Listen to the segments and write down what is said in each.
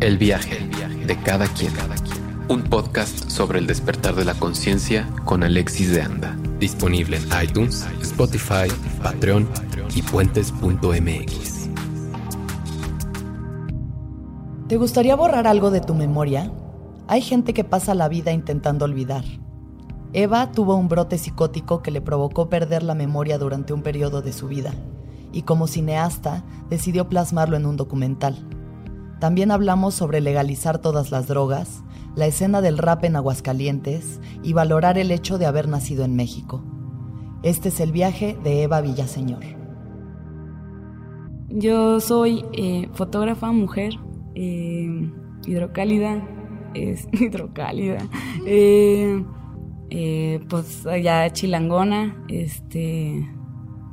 El viaje de cada quien. Un podcast sobre el despertar de la conciencia con Alexis de Anda. Disponible en iTunes, Spotify, Patreon y puentes.mx. ¿Te gustaría borrar algo de tu memoria? Hay gente que pasa la vida intentando olvidar. Eva tuvo un brote psicótico que le provocó perder la memoria durante un periodo de su vida y como cineasta decidió plasmarlo en un documental. También hablamos sobre legalizar todas las drogas, la escena del rap en Aguascalientes y valorar el hecho de haber nacido en México. Este es el viaje de Eva Villaseñor. Yo soy eh, fotógrafa, mujer, eh, hidrocálida, es hidrocálida. Eh, pues allá chilangona, este,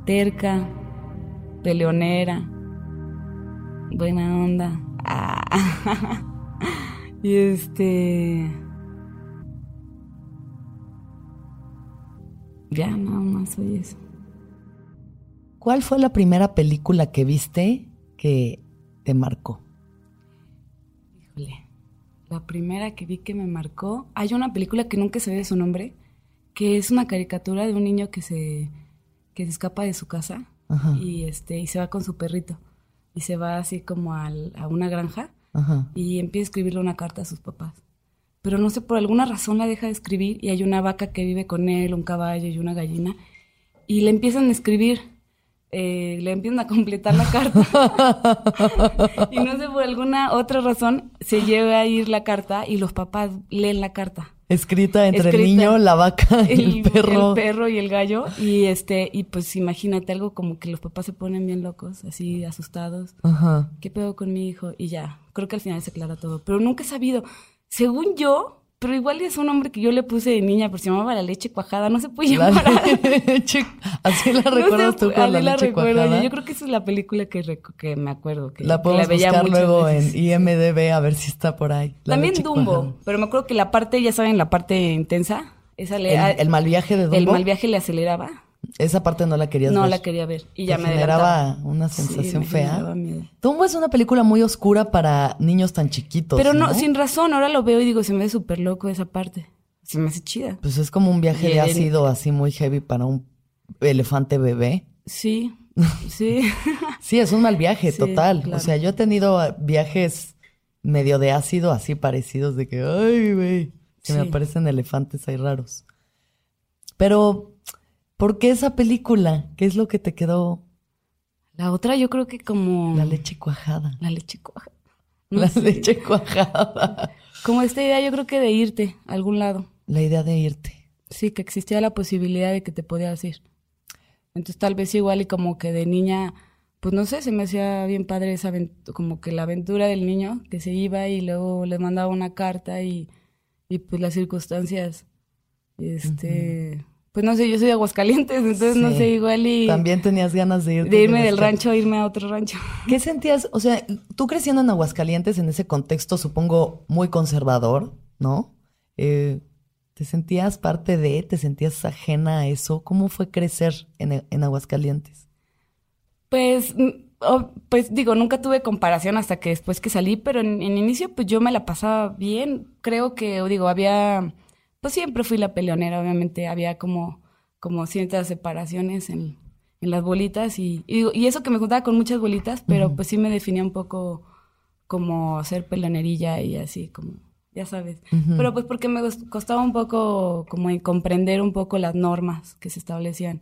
terca, peleonera, buena onda. Y este... Ya, nada más soy eso. ¿Cuál fue la primera película que viste que te marcó? Híjole la primera que vi que me marcó, hay una película que nunca se ve su nombre, que es una caricatura de un niño que se, que se escapa de su casa y este y se va con su perrito y se va así como al, a una granja y empieza a escribirle una carta a sus papás. Pero no sé, por alguna razón la deja de escribir y hay una vaca que vive con él, un caballo y una gallina y le empiezan a escribir eh, le empiezan a completar la carta. y no sé, por alguna otra razón, se lleva a ir la carta y los papás leen la carta. Escrita entre el niño, la vaca, el, el, perro. El perro y el gallo. Y este, y pues imagínate algo como que los papás se ponen bien locos, así asustados. Ajá. ¿Qué pedo con mi hijo? Y ya, creo que al final se aclara todo. Pero nunca he sabido. Según yo, pero igual es un nombre que yo le puse de niña, pero se llamaba la leche cuajada, no se puede llamar. leche, así la recuerdas tú con la, leche cuajada. Yo, creo que esa es la película que, que me acuerdo. Que, la podemos buscar luego en IMDB a ver si está por ahí. También Dumbo, pero me acuerdo que la parte, ya saben, la parte intensa, esa le, el, el mal viaje de Dumbo. El mal viaje le aceleraba. Esa parte no la querías no ver. No la quería ver. Y ya me generaba una sensación sí, fea. Dumbo es una película muy oscura para niños tan chiquitos. Pero no, sin razón, ahora lo veo y digo, se me ve súper loco esa parte. Se me hace chida. Pues es como un viaje de ácido así muy heavy para un elefante bebé. Sí, sí. sí, es un mal viaje, total. Claro. O sea, yo he tenido viajes medio de ácido así parecidos de que, ay, güey, se sí. me aparecen elefantes ahí raros. Pero ¿Por qué esa película? ¿Qué es lo que te quedó? La otra yo creo que como... La leche cuajada. La leche cuajada. No la sé. leche cuajada. Como esta idea yo creo que de irte a algún lado. La idea de irte. Sí, que existía la posibilidad de que te podías ir. Entonces tal vez igual y como que de niña, pues no sé, se me hacía bien padre esa como que la aventura del niño que se iba y luego le mandaba una carta y, y pues las circunstancias, este... Uh -huh pues no sé, yo soy de Aguascalientes, entonces sí. no sé, igual y... También tenías ganas de irte. De irme del rancho irme a otro rancho. ¿Qué sentías? O sea, tú creciendo en Aguascalientes, en ese contexto, supongo, muy conservador, ¿no? Eh, ¿Te sentías parte de, te sentías ajena a eso? ¿Cómo fue crecer en, en Aguascalientes? Pues, oh, pues digo, nunca tuve comparación hasta que después que salí, pero en, en inicio pues yo me la pasaba bien. Creo que, digo, había pues siempre fui la peleonera, obviamente había como, como ciertas separaciones en, en las bolitas y, y, y, eso que me juntaba con muchas bolitas, pero uh -huh. pues sí me definía un poco como ser peleonerilla y así, como, ya sabes. Uh -huh. Pero pues porque me costaba un poco como comprender un poco las normas que se establecían.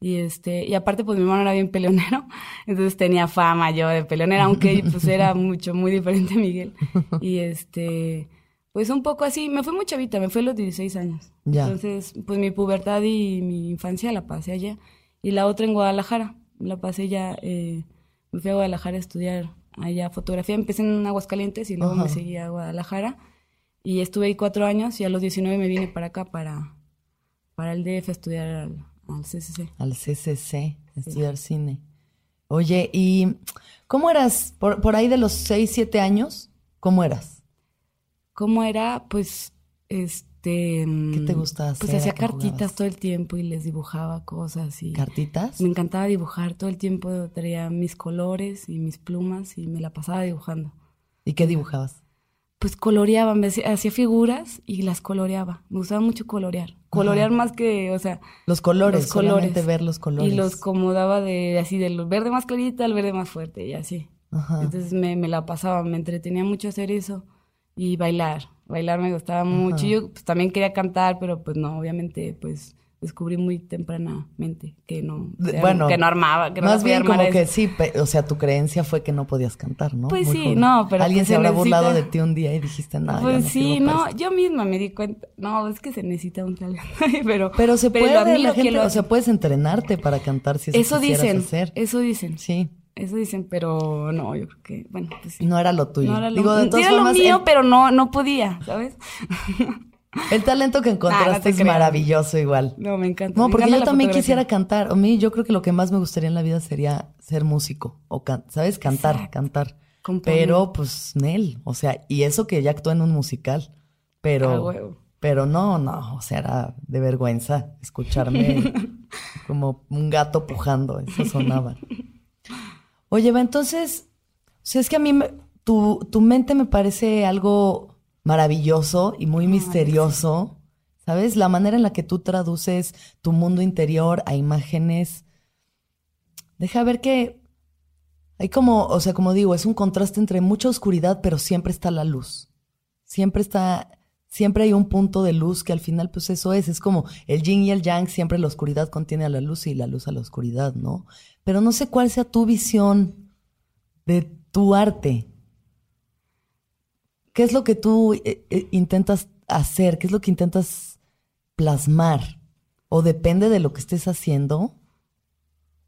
Y este, y aparte pues mi hermano era bien peleonero, entonces tenía fama yo de peleonera, aunque pues era mucho, muy diferente a Miguel. Y este, pues un poco así, me fue muy chavita, me fue a los 16 años. Ya. Entonces, pues mi pubertad y mi infancia la pasé allá. Y la otra en Guadalajara, la pasé ya, eh, me fui a Guadalajara a estudiar allá fotografía. Empecé en Aguascalientes y luego Ajá. me seguí a Guadalajara. Y estuve ahí cuatro años y a los 19 me vine para acá, para, para el DF a estudiar al, al CCC. Al CCC, estudiar sí. cine. Oye, ¿y cómo eras? Por, por ahí de los 6, 7 años, ¿cómo eras? Cómo era, pues, este... ¿Qué te gustaba hacer? Pues hacía cartitas jugabas? todo el tiempo y les dibujaba cosas y... ¿Cartitas? Me encantaba dibujar todo el tiempo, traía mis colores y mis plumas y me la pasaba dibujando. ¿Y qué dibujabas? Pues coloreaba, me hacía hacía figuras y las coloreaba. Me gustaba mucho colorear. Colorear más que, o sea, Los colores, Los colores. solamente ver los colores. y los acomodaba de así del verde más clarito al verde más fuerte y así. Ajá. Entonces me, me la pasaba, me entretenía mucho hacer eso y bailar. Bailar me gustaba mucho. Yo pues, también quería cantar, pero pues no, obviamente, pues descubrí muy tempranamente que no, De- o sea, bueno, que no armaba, que no Más bien como que sí, o sea, tu creencia fue que no podías cantar, ¿no? Pues Muy sí, joven. no, pero Alguien pues se se habrá burlado de necesita- ti un día y dijiste, yo Pues no sí, no, esto". yo misma me di cuenta. No, es que se necesita un talento. pero, Pero se puede, la gente, lo o sea, puedes entrenarte para cantar si eso, dicen, hacer. eso dicen, Sí, eso dicen, pero no, yo creo que, bueno, pues sí. no era lo tuyo. No era lo, Digo, de todas era lo mío, el, pero no, no podía, ¿sabes? el talento que Ah, encontraste no te es maravilloso igual. No, me encanta. No, porque encanta yo también fotografía. quisiera cantar. A mí yo creo que lo que más me gustaría en la vida sería ser músico o can- ¿sabes? Cantar, Exacto. cantar. Pero pues Nel, o sea, y eso que ya actuó en un musical, pero Ah, huevo. pero no, no, o sea, era de vergüenza escucharme como un gato pujando, eso sonaba. Oye, va, entonces, o sea, es que a mí me- tu, tu mente me parece algo maravilloso y muy misterioso, ¿sabes? La manera en la que tú traduces tu mundo interior a imágenes. Deja ver que hay como, o sea, como digo, es un contraste entre mucha oscuridad, pero siempre está la luz. Siempre está, siempre hay un punto de luz que al final, pues eso es, es como el yin y el yang, siempre la oscuridad contiene a la luz y la luz a la oscuridad, ¿no? Pero no sé cuál sea tu visión de tu arte. ¿Qué es lo que tú eh, eh, intentas hacer? ¿Qué es lo que intentas plasmar? ¿O depende de lo que estés haciendo?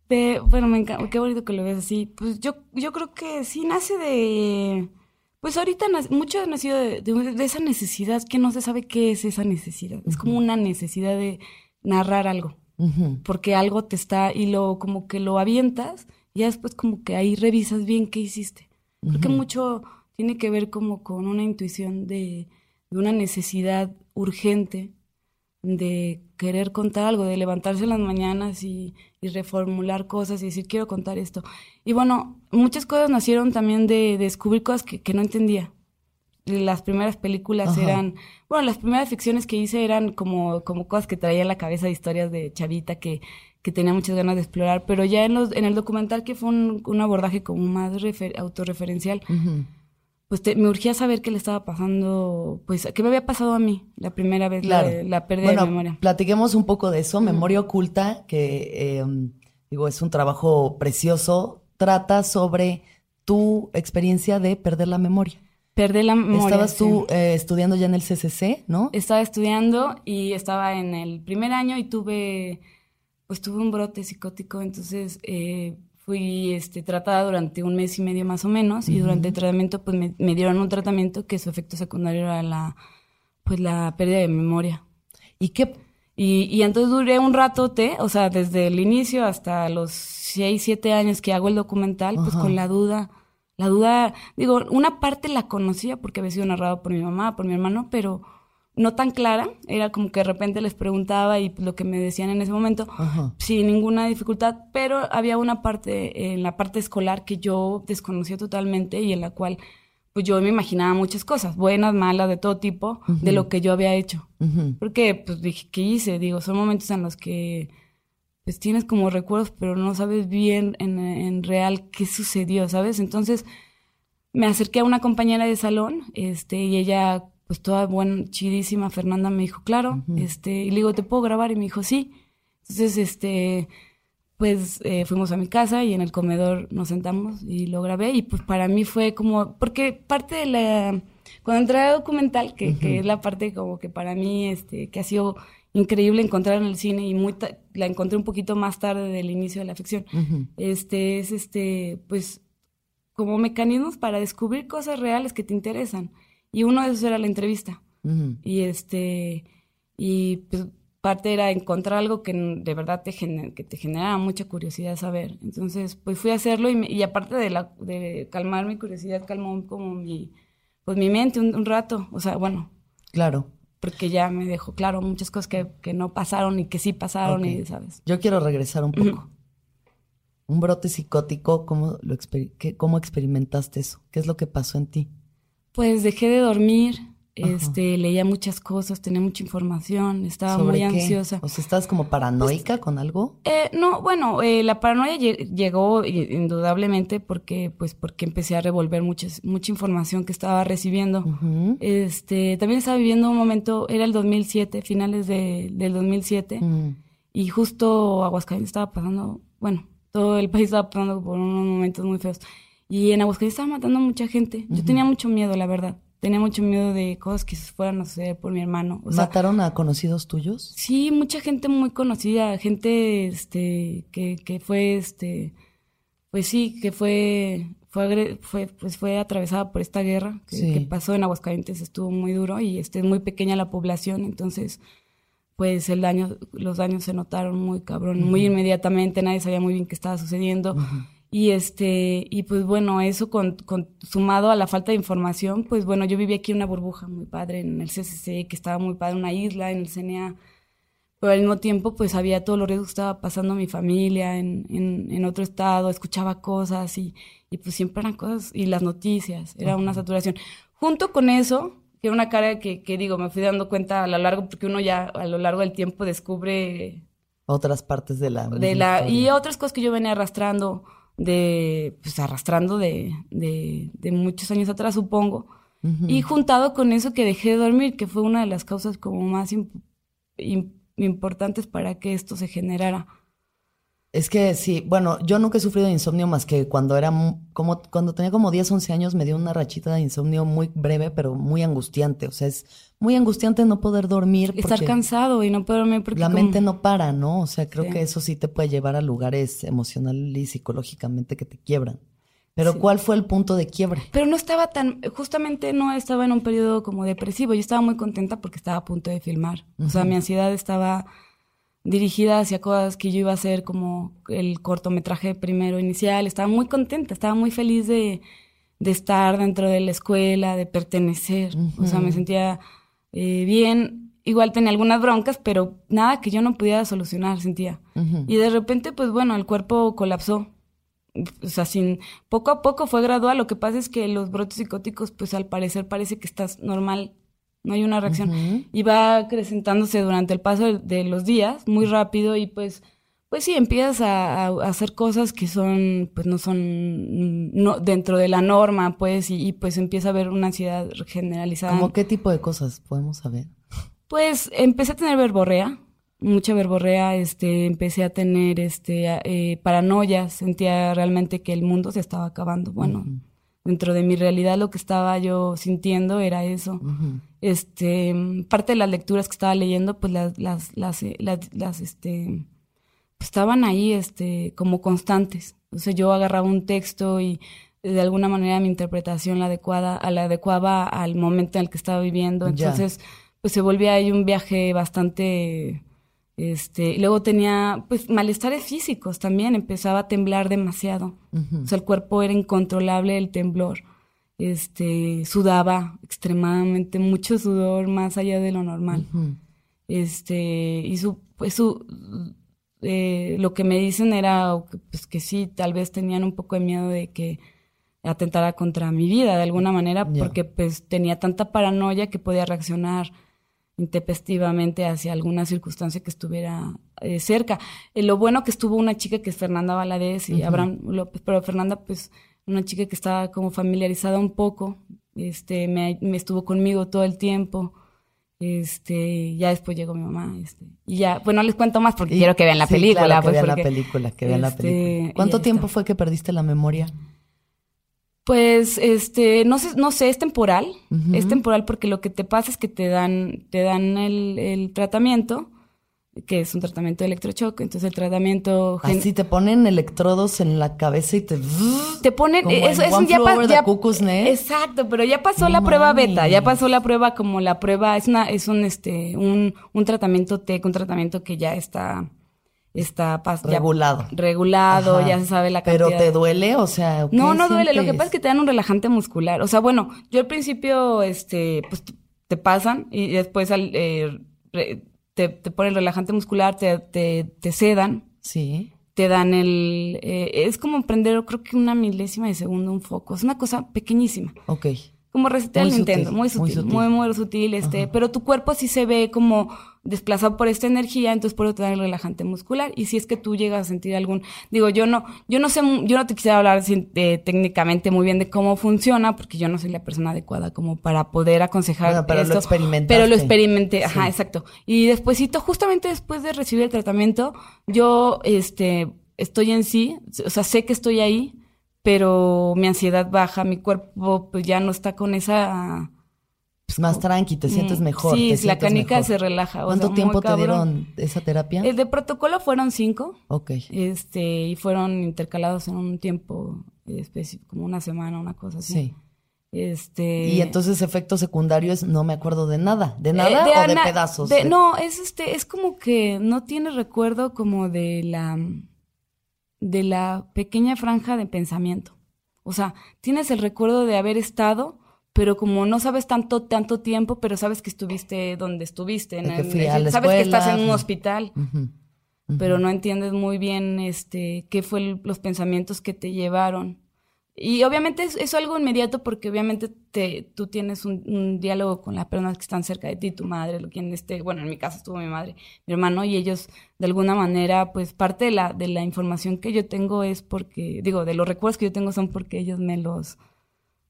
De- bueno, me encanta, qué bonito que lo ves así. Pues yo, yo creo que sí nace de, pues ahorita mucho ha nacido de, de- de esa necesidad que no se sabe qué es esa necesidad. Es como una necesidad de narrar algo, porque algo te está y lo como que lo avientas y ya después como que ahí revisas bien qué hiciste. Creo que mucho tiene que ver como con una intuición de, de una necesidad urgente de querer contar algo, de levantarse en las mañanas y, y reformular cosas y decir, quiero contar esto. Y bueno, muchas cosas nacieron también de, descubrir cosas que, que no entendía. Las primeras películas Ajá. eran, bueno, las primeras ficciones que hice eran como, como cosas que traía en la cabeza de historias de chavita que, que tenía muchas ganas de explorar, pero ya en, los, en el documental que fue un, un abordaje como más refer- autorreferencial. Pues te- me urgía saber qué le estaba pasando, pues qué me había pasado a mí la primera vez, Claro. la, la pérdida bueno, de memoria. platiquemos un poco de eso. Memoria oculta, que eh, digo, es un trabajo precioso, trata sobre tu experiencia de perder la memoria. Perdí la memoria. Estabas sí. tú eh, estudiando ya en el CCC, ¿no? Estaba estudiando y estaba en el primer año y tuve, pues tuve un brote psicótico, entonces eh, fui este, tratada durante un mes y medio más o menos y durante el tratamiento pues me, me dieron un tratamiento que su efecto secundario era la, pues la pérdida de memoria. ¿Y qué? Y, y entonces duré un ratote, o sea, desde el inicio hasta los 6, 7 años que hago el documental, pues con la duda. La duda, digo, una parte la conocía porque había sido narrado por mi mamá, por mi hermano, pero no tan clara. Era como que de repente les preguntaba y pues, lo que me decían en ese momento, Ajá. sin ninguna dificultad, pero había una parte, en la parte escolar que yo desconocía totalmente y en la cual pues yo me imaginaba muchas cosas, buenas, malas, de todo tipo, de lo que yo había hecho. Porque, pues dije, ¿qué hice? Digo, son momentos en los que pues tienes como recuerdos, pero no sabes bien en, en real qué sucedió, ¿sabes? Entonces me acerqué a una compañera de salón, este, y ella, pues toda buena, chidísima, Fernanda, me dijo, claro, este, y le digo, ¿te puedo grabar? Y me dijo, sí. Entonces, este, pues eh, fuimos a mi casa y en el comedor nos sentamos y lo grabé y pues para mí fue como, porque parte de la, cuando entré a documental, que, que es la parte como que para mí, este, que ha sido increíble encontrar en el cine y muy la encontré un poquito más tarde del inicio de la ficción, este, es este, pues como mecanismos para descubrir cosas reales que te interesan. Y uno de esos era la entrevista. Y este, y pues parte era encontrar algo que de verdad te, gener- que te generaba mucha curiosidad saber. Entonces, pues fui a hacerlo y, me- y aparte de, la, de calmar mi curiosidad, calmó como mi, pues mi mente un, un rato. O sea, bueno, Claro. porque ya me dejó claro muchas cosas que, que no pasaron y que sí pasaron y, ¿sabes? Yo quiero regresar un poco. Un brote psicótico, ¿cómo, lo exper- qué- ¿cómo experimentaste eso? ¿Qué es lo que pasó en ti? Pues dejé de dormir, este, leía muchas cosas, tenía mucha información, estaba muy ansiosa. O sea, ¿estás como paranoica con algo? Eh, no, bueno, eh, la paranoia llegó indudablemente porque, pues, porque empecé a revolver muchas, mucha información que estaba recibiendo. Este, también estaba viviendo un momento, era el 2007, finales de, del 2007, mm. y justo Aguascalientes estaba pasando, bueno, todo el país estaba pasando por unos momentos muy feos. Y en Aguascalientes estaba matando a mucha gente. Yo tenía mucho miedo, la verdad tenía mucho miedo de cosas que fueran a suceder por mi hermano. ¿Mataron a conocidos tuyos? Sí, mucha gente muy conocida, gente este que, que fue este pues sí, que fue fue fue pues fue atravesada por esta guerra que, pasó en Aguascalientes, estuvo muy duro y este muy pequeña la población, entonces pues el daño los daños se notaron muy cabrón, muy inmediatamente, nadie sabía muy bien qué estaba sucediendo. Y este, y pues bueno, eso con, con, sumado a la falta de información, pues bueno, yo vivía aquí en una burbuja muy padre en el CCC, que estaba muy padre, una isla, en el CNA, pero al mismo tiempo pues había todo lo que estaba pasando mi familia en, en, en, otro estado, escuchaba cosas y, y pues siempre eran cosas, y las noticias, era una saturación. Junto con eso, que era una cara que, que digo, me fui dando cuenta a lo largo, porque uno ya a lo largo del tiempo descubre... Otras partes de la... De la y otras cosas que yo venía arrastrando de, pues arrastrando de, de, muchos años atrás, supongo. Y juntado con eso que dejé de dormir, que fue una de las causas como más importantes para que esto se generara. Es que sí, bueno, yo nunca he sufrido de insomnio más que cuando era como cuando tenía como 10, 11 años me dio una rachita de insomnio muy breve, pero muy angustiante, o sea, es muy angustiante no poder dormir estar cansado y no poder dormir porque la mente no para, ¿no? O sea, creo que eso sí te puede llevar a lugares emocional y psicológicamente que te quiebran. Pero ¿cuál fue el punto de quiebre? Pero no estaba tan, justamente no estaba en un periodo como depresivo, yo estaba muy contenta porque estaba a punto de filmar. O sea, mi ansiedad estaba dirigida hacia cosas que yo iba a hacer como el cortometraje primero inicial. Estaba muy contenta, estaba muy feliz de, de estar dentro de la escuela, de pertenecer. O sea, me sentía eh, bien. Igual tenía algunas broncas, pero nada que yo no pudiera solucionar, sentía. Y de repente, pues bueno, el cuerpo colapsó. O sea, sin, poco a poco fue gradual. Lo que pasa es que los brotes psicóticos, pues al parecer parece que estás normal no hay una reacción. Y va acrecentándose durante el paso de, los días, muy rápido, y pues, pues sí, empiezas a, hacer cosas que son, pues no son no, dentro de la norma, pues, y, pues empieza a haber una ansiedad generalizada. ¿Cómo qué tipo de cosas podemos saber? Pues empecé a tener verborrea, mucha verborrea, este, empecé a tener este eh, paranoia, sentía realmente que el mundo se estaba acabando. Bueno, dentro de mi realidad lo que estaba yo sintiendo era eso. Este, parte de las lecturas que estaba leyendo, pues las, las, las, eh, las, este, pues estaban ahí, este, como constantes. O sea, yo agarraba un texto y de alguna manera mi interpretación la adecuada, a la adecuaba al momento en el que estaba viviendo. Entonces, pues se volvía ahí un viaje bastante este, luego tenía pues malestares físicos también, empezaba a temblar demasiado. O sea, el cuerpo era incontrolable el temblor. Este, sudaba extremadamente, mucho sudor más allá de lo normal. Este, y su, pues su, eh, lo que me dicen era pues que sí, tal vez tenían un poco de miedo de que atentara contra mi vida de alguna manera, porque pues tenía tanta paranoia que podía reaccionar intempestivamente hacia alguna circunstancia que estuviera eh, cerca. Eh, lo bueno que estuvo una chica que es Fernanda Valadez y Abraham López, pero Fernanda, pues, una chica que estaba como familiarizada un poco, este, me, estuvo conmigo todo el tiempo. Este, ya después llegó mi mamá, este, y ya, bueno, no les cuento más porque quiero que vean la película. que pues, vean la película, que vean la este, película. ¿Cuánto tiempo fue que perdiste la memoria? Pues, este, no sé, no sé, es temporal. Es temporal porque lo que te pasa es que te dan, te dan el, el tratamiento, que es un tratamiento de electrochoc. Entonces el tratamiento. Así te ponen electrodos en la cabeza y te. Te ponen. eso, eso ya, pasó. Exacto, pero ya pasó la prueba beta, ya pasó la prueba como la prueba. Es una, es un, este, un, un tratamiento TEC, un tratamiento que ya está está regulado. regulado, ya se sabe la cantidad. Pero te duele, o sea, No, no duele, lo que pasa es que te dan un relajante muscular. O sea, bueno, yo al principio este pues te pasan y después al, eh, te, te ponen el relajante muscular, te, te, te sedan. Sí. Te dan el eh, es como prender creo que una milésima de segundo un foco, es una cosa pequeñísima. Ok. Como resetear el Nintendo, sutil, muy muy sutil, muy, muy, sutil, este, pero tu cuerpo sí se ve como desplazado por esta energía, entonces por eso te da el relajante muscular. Y si es que tú llegas a sentir algún, digo, yo no, yo no sé, yo no te quisiera hablar sin- eh, técnicamente muy bien de cómo funciona, porque yo no soy la persona adecuada como para poder aconsejar Bueno, pero lo esto. experimentaste. Pero lo experimenté, ajá, exacto. Y despuésito, justamente después de recibir el tratamiento, yo, este, estoy en sí, o sea, sé que estoy ahí, pero mi ansiedad baja, mi cuerpo pues ya no está con esa... Pues más tranqui, te sientes Mm, mejor. Sí, te la canica mejor. se relaja. o ¿Cuánto sea, tiempo te dieron esa terapia? El de protocolo fueron cinco, Ok. este, y fueron intercalados en un tiempo específico, como una semana, una cosa así. Sí. Este. Y entonces efectos secundarios no me acuerdo de nada. ¿De Eh, nada o de pedazos? De- no, es este, es como que no tiene recuerdo como de la de la pequeña franja de pensamiento. O sea, tienes el recuerdo de haber estado, pero como no sabes tanto, tanto tiempo, pero sabes que estuviste donde estuviste. En que a la sabes que estás en un hospital, pero no entiendes muy bien este qué fue el- los pensamientos que te llevaron. Y obviamente es, es algo inmediato porque obviamente te, tú tienes un, un diálogo con las personas que están cerca de ti, tu madre, lo quien esté, bueno, en mi caso estuvo mi madre, mi hermano, y ellos de alguna manera, pues parte de la, de la información que yo tengo es porque, digo, de los recuerdos que yo tengo son porque ellos me los,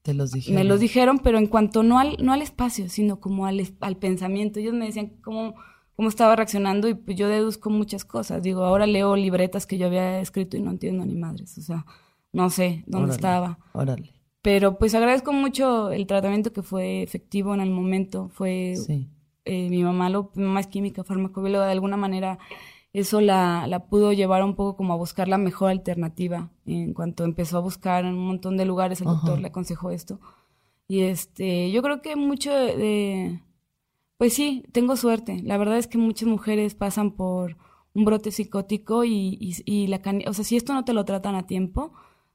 Te los dije. me los dijeron, pero en cuanto no al, no al espacio, sino como al, al pensamiento. Ellos me decían cómo, cómo estaba reaccionando y pues yo deduzco muchas cosas. Digo, ahora leo libretas que yo había escrito y no entiendo ni madres. O sea, no sé dónde Órale, estaba. Órale. Pero pues agradezco mucho el tratamiento que fue efectivo en el momento. Fue Sí. eh, mi mamá, lo, mi mamá es química, farmacobióloga, de alguna manera eso la, la pudo llevar un poco como a buscar la mejor alternativa. En cuanto empezó a buscar en un montón de lugares, el Ajá. doctor le aconsejó esto. Y este, yo creo que mucho de, pues sí, tengo suerte. La verdad es que muchas mujeres pasan por un brote psicótico y, y, y la cani- o sea, si esto no te lo tratan a tiempo,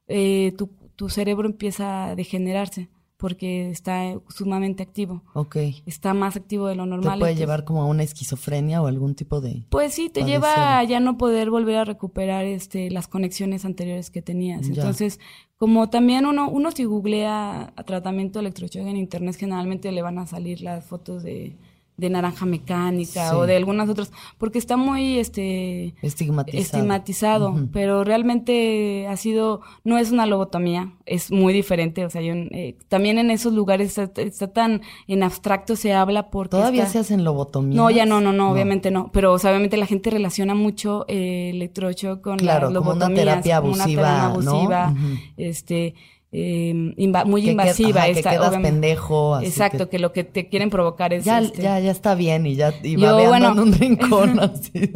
eh, tu, tu cerebro empieza a degenerarse porque está eh, sumamente activo. Ok. Está más activo de lo ¿Te normal. puede entonces- llevar como a una esquizofrenia o algún tipo de...? pues sí, te Puede lleva a ya no poder volver a recuperar este las conexiones anteriores que tenías. Ya. Entonces, como también uno, uno si googlea a tratamiento electroshock en internet, generalmente le van a salir las fotos de, de naranja mecánica Sí. o de algunas otras, porque está muy este Estigmatizado. estigmatizado, pero realmente ha sido, no es una lobotomía, es muy diferente, o sea, yo, eh, también en esos lugares está, está tan en abstracto se habla porque ¿Todavía está- se hacen lobotomías? no, ya no, no, no, obviamente no. Pero o sea, obviamente la gente relaciona mucho eh, electroshock con Claro, las como una lobotomías, terapia como una abusiva, terapia ¿no? abusiva, este, eh, muy Que invasiva. ajá, que quedas pendejo, así Exacto, que- que... lo que te quieren provocar es Ya, este, ya, ya está bien y ya y Yo, babeando bueno. en un rincón así.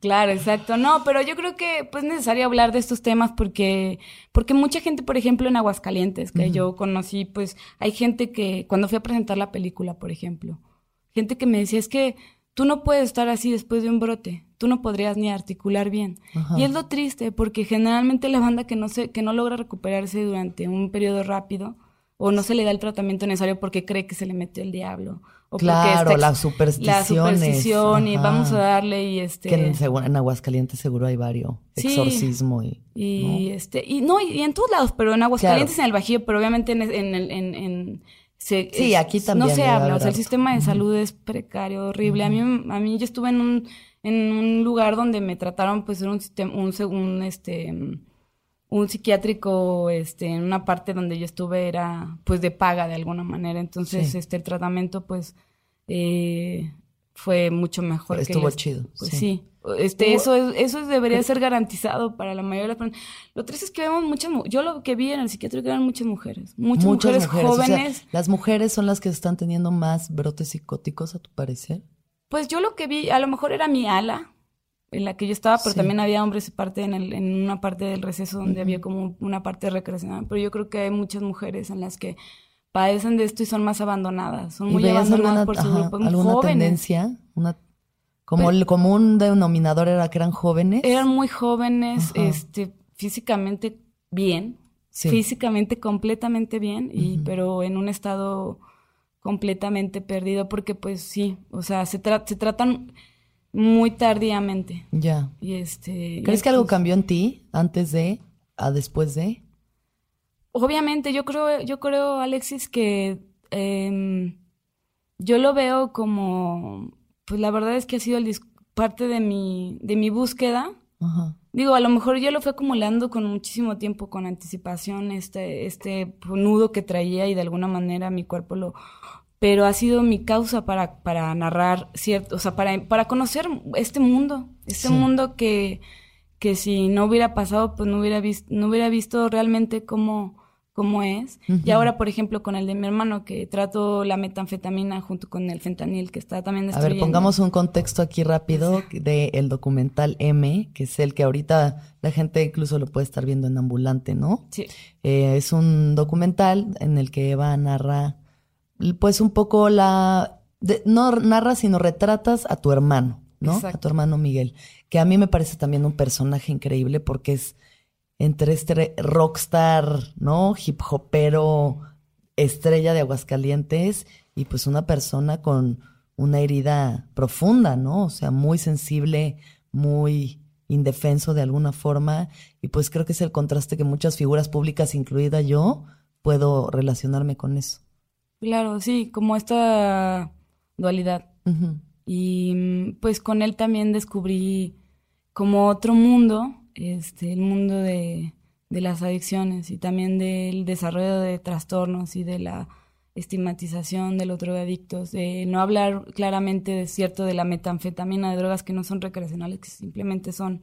Claro, exacto. No, pero yo creo que pues, es necesario hablar de estos temas porque, porque mucha gente, por ejemplo, en Aguascalientes, que yo conocí, pues hay gente que, cuando fui a presentar la película, por ejemplo, gente que me decía, es que tú no puedes estar así después de un brote, tú no podrías ni articular bien. Ajá. Y es lo triste, porque generalmente la banda que no, se, que no logra recuperarse durante un periodo rápido, o no se le da el tratamiento necesario porque cree que se le metió el diablo. O porque Claro, las supersticiones. La superstición y vamos a darle y este... Que en, Aguascalientes seguro hay varios. Sí. Exorcismo y... Y este, y no, y, y en todos lados, pero en Aguascalientes, Claro. en el Bajío, pero obviamente en, en, en, en- en- se- Sí, es- aquí también No se debe habla, o sea, el sistema de salud es precario, horrible. A mí, a mí yo estuve en un, en un lugar donde me trataron, pues, en un sistema, un, un, este, un psiquiátrico, este, en una parte donde yo estuve era, pues, de paga de alguna manera. Entonces, Sí. este, el tratamiento, pues, eh, fue mucho mejor. Estuvo el- chido, Pues sí. sí. Este, eso, es- eso debería ser garantizado para la mayoría de las personas. Lo triste es que vemos muchas, mu- yo lo que vi en el psiquiátrico eran muchas mujeres, muchas, mujeres, o sea, jóvenes. las mujeres son las que están teniendo más brotes psicóticos, a tu parecer. Pues yo lo que vi, a lo mejor era mi ala en la que yo estaba, pero Sí. también había hombres parte en, el, en una parte del receso donde había como una parte recreacional. Pero yo creo que hay muchas mujeres en las que padecen de esto y son más abandonadas, son ¿Y muy abandonadas alguna, por su ajá, grupo, muy alguna jóvenes. tendencia? Una, como Pues- el común denominador era que eran jóvenes. Eran muy jóvenes, Ajá. este, físicamente bien, Sí. físicamente completamente bien, y, pero en un estado completamente perdido, porque pues sí, o sea, se, tra- se tratan muy tardíamente. Ya. Y este. ¿Crees y que algo cambió en ti antes de, a después de? obviamente, yo creo, yo creo, Alexis, que em, yo lo veo como, pues la verdad es que ha sido el parte de mi, de mi búsqueda. Digo, a lo mejor yo lo fui acumulando con muchísimo tiempo, con anticipación, este, este nudo que traía y de alguna manera mi cuerpo lo... Pero ha sido mi causa para, para narrar, cierto, o sea, para, para conocer este mundo, este mundo que, que si no hubiera pasado, pues no hubiera visto, no hubiera visto realmente cómo, cómo es. Y ahora, por ejemplo, con el de mi hermano, que trato la metanfetamina junto con el fentanil, que está también destruyendo. A ver, pongamos un contexto aquí rápido del documental M, que es el que ahorita la gente incluso lo puede estar viendo en ambulante, ¿no? Sí. Eh, es un documental en el que Eva narra, pues un poco la... no narra, sino retratas a tu hermano, ¿no? A tu hermano Miguel, que a mí me parece también un personaje increíble porque es entre este rockstar, ¿no? Hip hopero, estrella de Aguascalientes y pues una persona con una herida profunda, ¿no? O sea, muy sensible, muy indefenso de alguna forma y pues creo que es el contraste que muchas figuras públicas, incluida yo, puedo relacionarme con eso. Claro, sí, como esta dualidad. Y pues con él también descubrí como otro mundo este, el mundo de, de las adicciones y también del desarrollo de trastornos y de la estigmatización de los drogadictos, de no hablar claramente de cierto de la metanfetamina, de drogas que no son recreacionales, que simplemente son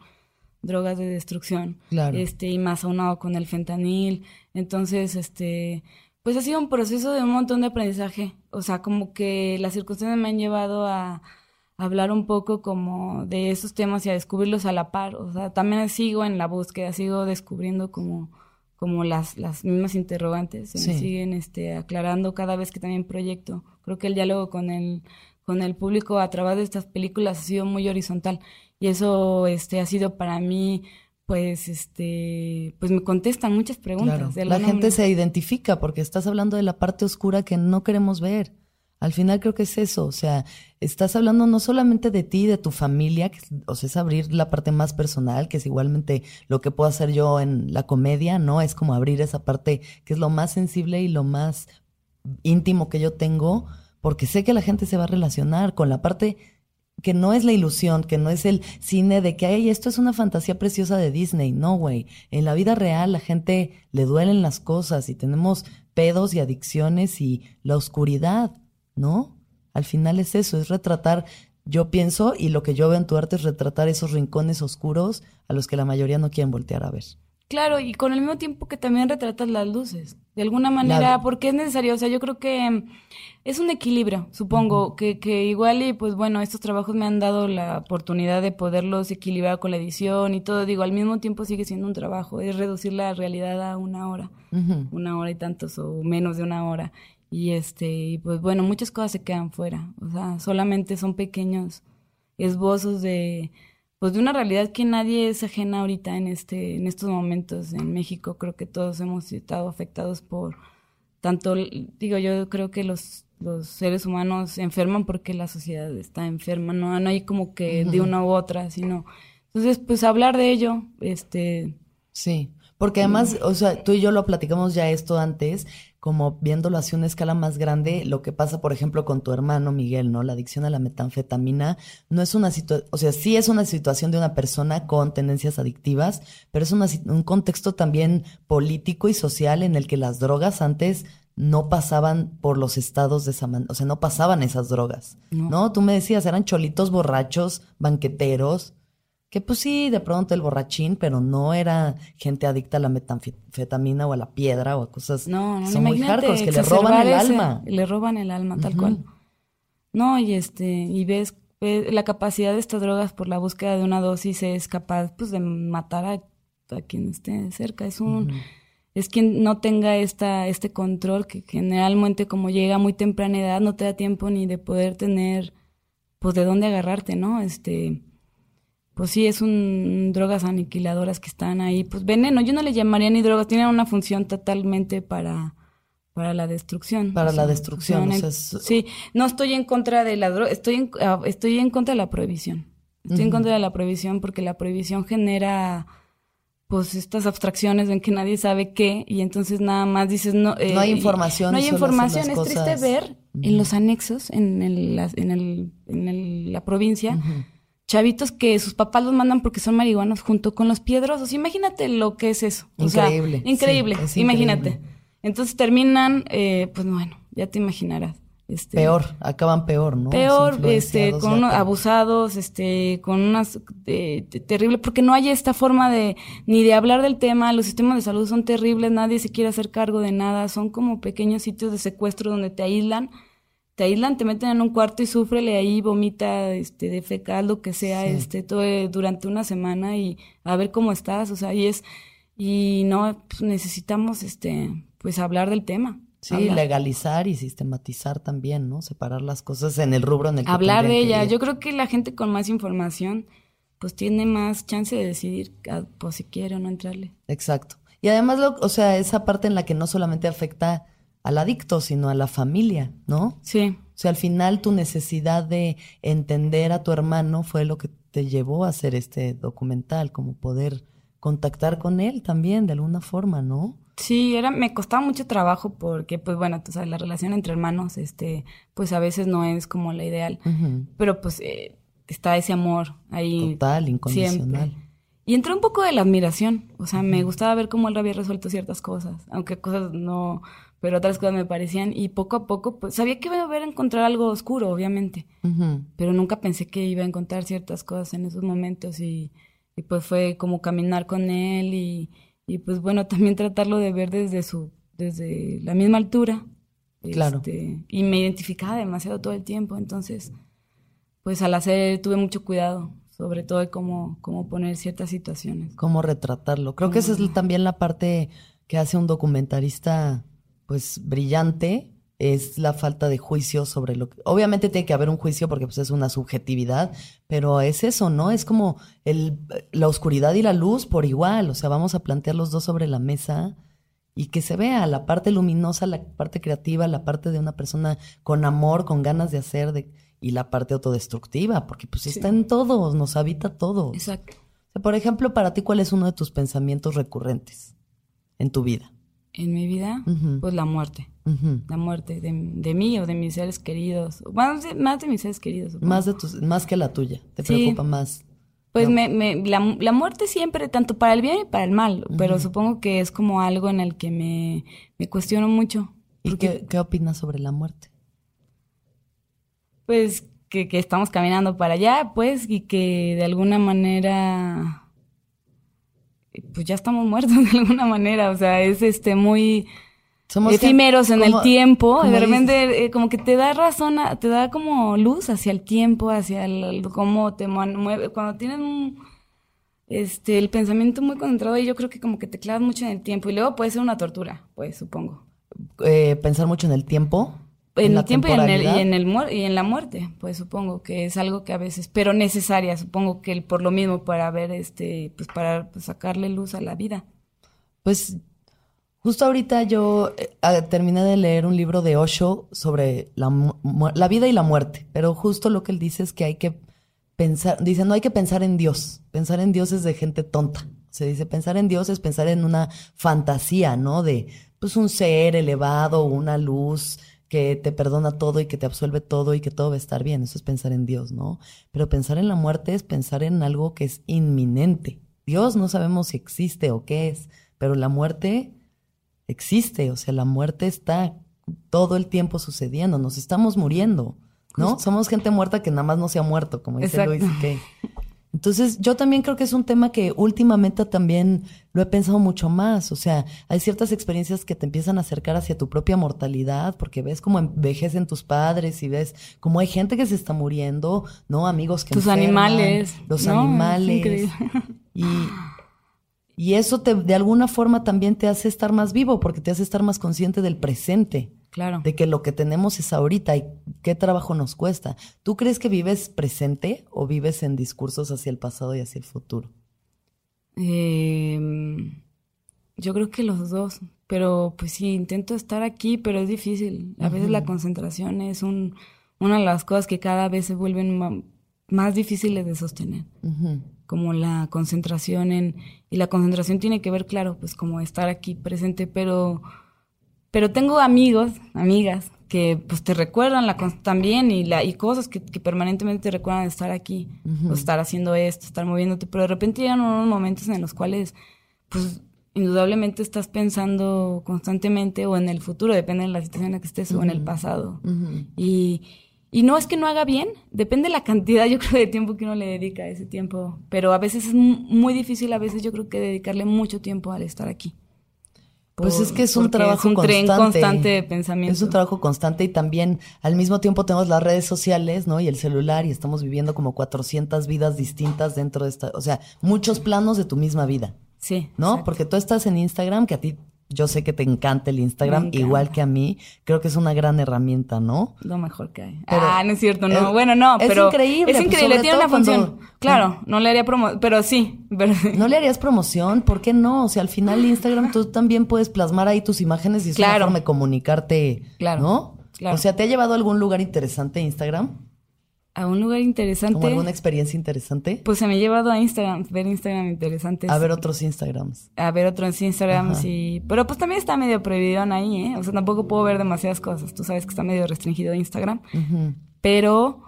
drogas de destrucción, este, y más aunado con el fentanil. Entonces, este, pues ha sido un proceso de un montón de aprendizaje. O sea, como que las circunstancias me han llevado a, hablar un poco como de esos temas y a descubrirlos a la par. O sea, también sigo en la búsqueda, sigo descubriendo como, como las, las mismas interrogantes, se me siguen este, aclarando cada vez que también proyecto. Creo que el diálogo con el, con el público a través de estas películas ha sido muy horizontal y eso este, ha sido para mí pues este pues me contestan muchas preguntas. la gente se identifica porque estás hablando de la parte oscura que no queremos ver. Al final creo que es eso, o sea, estás hablando no solamente de ti, de tu familia, que, o sea, es abrir la parte más personal, que es igualmente lo que puedo hacer yo en la comedia, ¿no? Es como abrir esa parte que es lo más sensible y lo más íntimo que yo tengo, porque sé que la gente se va a relacionar con la parte que no es la ilusión, que no es el cine de que, ay, esto es una fantasía preciosa de Disney. No, güey. En la vida real la gente le duelen las cosas y tenemos pedos y adicciones y la oscuridad. ¿No? Al final es eso, es retratar, yo pienso, y lo que yo veo en tu arte es retratar esos rincones oscuros a los que la mayoría no quieren voltear a ver. Claro, y con el mismo tiempo que también retratas las luces, de alguna manera, porque es necesario, o sea, yo creo que es un equilibrio, supongo, que, que igual y pues bueno, estos trabajos me han dado la oportunidad de poderlos equilibrar con la edición y todo, digo, al mismo tiempo sigue siendo un trabajo, es reducir la realidad a una hora, una hora y tantos o menos de una hora. Y este, pues bueno, muchas cosas se quedan fuera. O sea, solamente son pequeños esbozos de pues de una realidad que nadie es ajena ahorita en este en estos momentos en México. Creo que todos hemos estado afectados por tanto digo yo creo que los los seres humanos enferman porque la sociedad está enferma no no hay como que de una u otra sino entonces pues hablar de ello este sí porque además, o sea, tú y yo lo platicamos ya esto antes, como viéndolo así una escala más grande, lo que pasa, por ejemplo, con tu hermano Miguel, ¿no? La adicción a la metanfetamina no es una situación, o sea, sí es una situación de una persona con tendencias adictivas, pero es un contexto también político y social en el que las drogas antes no pasaban por los estados de esa manera, o sea, no pasaban esas drogas, ¿no? Tú me decías, eran cholitos borrachos, banqueteros, que pues sí, de pronto el borrachín, pero no era gente adicta a la metanfetamina o a la piedra o a cosas no, no, son muy hardcore, que le roban el alma. Le roban el alma, tal cual. No, y este, y ves, la capacidad de estas drogas por la búsqueda de una dosis es capaz pues de matar a, quien esté cerca. Es un, es quien no tenga esta, este control que generalmente como llega a muy temprana edad no te da tiempo ni de poder tener pues de dónde agarrarte, ¿no? Este, pues sí, es un drogas aniquiladoras que están ahí, pues veneno, yo no le llamaría ni drogas, tienen una función totalmente para, para la destrucción. Para la destrucción, Sí, no estoy en contra de la droga, estoy en, ah, estoy en contra de la prohibición. Estoy en contra de la prohibición porque la prohibición genera pues estas abstracciones en que nadie sabe qué y entonces nada más dices no eh, no hay información no hay información. es triste ver en los anexos en el, en el en la provincia chavitos que sus papás los mandan porque son marihuanos junto con los piedrosos imagínate lo que es eso increíble increíble imagínate entonces terminan eh, pues bueno ya te imaginarás este, peor, acaban peor, ¿no? Peor, este, con unos abusados, este, con unas eh, terrible, porque no hay esta forma de ni de hablar del tema. Los sistemas de salud son terribles, nadie se quiere hacer cargo de nada. Son como pequeños sitios de secuestro donde te aíslan, te aíslan, te meten en un cuarto y sufrele ahí, vomita, este, de fecal, lo que sea, este, todo eh, durante una semana y a ver cómo estás, o sea, y es y no pues necesitamos, este, pues hablar del tema. Sí, legalizar y sistematizar también, ¿no? Separar las cosas en el rubro en el que Hablar de ella. Yo creo que la gente con más información, pues tiene más chance de decidir ah, pues, si quiere o no entrarle. Exacto. Y además, lo, o sea, esa parte en la que no solamente afecta al adicto, sino a la familia, ¿no? Sí. O sea, al final tu necesidad de entender a tu hermano fue lo que te llevó a hacer este documental, como poder contactar con él también de alguna forma, ¿no? Sí, era, me costaba mucho trabajo porque, pues bueno, tú sabes, la relación entre hermanos, este, pues a veces no es como la ideal, pero pues eh, está ese amor ahí. Total, incondicional. Y entró un poco de la admiración, o sea, me gustaba ver cómo él había resuelto ciertas cosas, aunque cosas no, pero otras cosas me parecían, y poco a poco, pues sabía que iba a haber encontrar algo oscuro, obviamente, pero nunca pensé que iba a encontrar ciertas cosas en esos momentos y, y pues fue como caminar con él y y pues bueno, también tratarlo de ver desde su, desde la misma altura. Claro. Este, y me identificaba demasiado todo el tiempo, entonces, pues al hacer tuve mucho cuidado, sobre todo de cómo, cómo poner ciertas situaciones. Cómo retratarlo. Creo que esa es también la parte que hace un documentarista, pues brillante, es la falta de juicio sobre lo que... Obviamente tiene que haber un juicio porque pues, es una subjetividad, pero es eso, ¿no? Es como el, la oscuridad y la luz por igual, o sea, vamos a plantear los dos sobre la mesa y que se vea la parte luminosa, la parte creativa, la parte de una persona con amor, con ganas de hacer, de, y la parte autodestructiva, porque pues está en todos, nos habita todo. Exacto. por ejemplo, para ti, ¿cuál es uno de tus pensamientos recurrentes en tu vida? En mi vida, pues la muerte la muerte de, de, mí o de mis seres queridos. Más de, más de mis seres queridos. Más, de tus, más que la tuya, te preocupa más. Pues me, me, la, la, muerte siempre, tanto para el bien y para el mal, pero supongo que es como algo en el que me, me cuestiono mucho. ¿Y qué, qué opinas sobre la muerte? Pues que, que estamos caminando para allá, pues, y que de alguna manera, pues ya estamos muertos de alguna manera, o sea, es este muy somos efímeros en el tiempo, de repente eh, como que te da razón, te da como luz hacia el tiempo, hacia el, cómo te mueve, cuando tienes un, este, el pensamiento muy concentrado y yo creo que como que te clavas mucho en el tiempo y luego puede ser una tortura, pues supongo. Eh, pensar mucho en el tiempo. En, el tiempo y en, el, y en, el, y en la muerte, pues supongo que es algo que a veces, pero necesaria, supongo que por lo mismo para ver, este, pues para pues, sacarle luz a la vida. Pues Justo ahorita yo eh, terminé de leer un libro de Osho sobre la, la, vida y la muerte, pero justo lo que él dice es que hay que pensar, dice, no hay que pensar en Dios, pensar en Dios es de gente tonta. Se dice, pensar en Dios es pensar en una fantasía, ¿no? De, pues, un ser elevado, una luz que te perdona todo y que te absuelve todo y que todo va a estar bien. Eso es pensar en Dios, ¿no? Pero pensar en la muerte es pensar en algo que es inminente. Dios no sabemos si existe o qué es, pero la muerte existe, o sea, la muerte está todo el tiempo sucediendo, nos estamos muriendo, ¿no? Somos gente muerta que nada más no se ha muerto, como dice Luis que Entonces, yo también creo que es un tema que últimamente también lo he pensado mucho más. O sea, hay ciertas experiencias que te empiezan a acercar hacia tu propia mortalidad, porque ves cómo envejecen tus padres y ves cómo hay gente que se está muriendo, ¿no? Amigos que Tus animales. Los animales. Y y eso te, de alguna forma también te hace estar más vivo, porque te hace estar más consciente del presente. Claro. De que lo que tenemos es ahorita y qué trabajo nos cuesta. ¿Tú crees que vives presente o vives en discursos hacia el pasado y hacia el futuro? Em, yo creo que los dos. Pero pues sí, intento estar aquí, pero es difícil. A veces la concentración es una de las cosas que cada vez se vuelven más difíciles de sostener. como la concentración en, y la concentración tiene que ver, claro, pues como estar aquí presente, pero, pero tengo amigos, amigas, que pues te recuerdan la también y la y cosas que, permanentemente te recuerdan de estar aquí o estar haciendo esto estar moviéndote pero de repente llegan unos momentos en los cuales pues indudablemente estás pensando constantemente o en el futuro depende de la situación en la que estés o en el pasado y y no es que no haga bien, depende de la cantidad, yo creo, de tiempo que uno le dedica a ese tiempo. Pero a veces es muy difícil, a veces yo creo que dedicarle mucho tiempo al estar aquí. Pues es que es un trabajo es un constante. Tren constante de pensamiento. Es un trabajo constante y también al mismo tiempo tenemos las redes sociales, ¿no? Y el celular y estamos viviendo como 400 vidas distintas dentro de esta, o sea, muchos planos de tu misma vida. Sí. ¿No? Porque tú estás en Instagram, que a ti yo sé que te encanta el Instagram, igual que a mí. Creo que es una gran herramienta, ¿no? Lo mejor que hay. ah, no es cierto, no. bueno, no, pero. Es increíble. Es pues, increíble, tiene una función. Claro, no le haría promoción, pero sí. ¿No le harías promoción? ¿Por qué no? O sea, al final Instagram tú también puedes plasmar ahí tus imágenes y es una forma de comunicarte. Claro. ¿No? Claro. O sea, ¿te ha llevado a algún lugar interesante Instagram? A un lugar interesante. ¿Como alguna experiencia interesante? Pues se me ha llevado a Instagram, ver Instagram interesantes. A ver otros Instagrams. A ver otros Instagrams y... Pero pues también está medio prohibido ahí, ¿eh? O sea, tampoco puedo ver demasiadas cosas. Tú sabes que está medio restringido Instagram. Pero...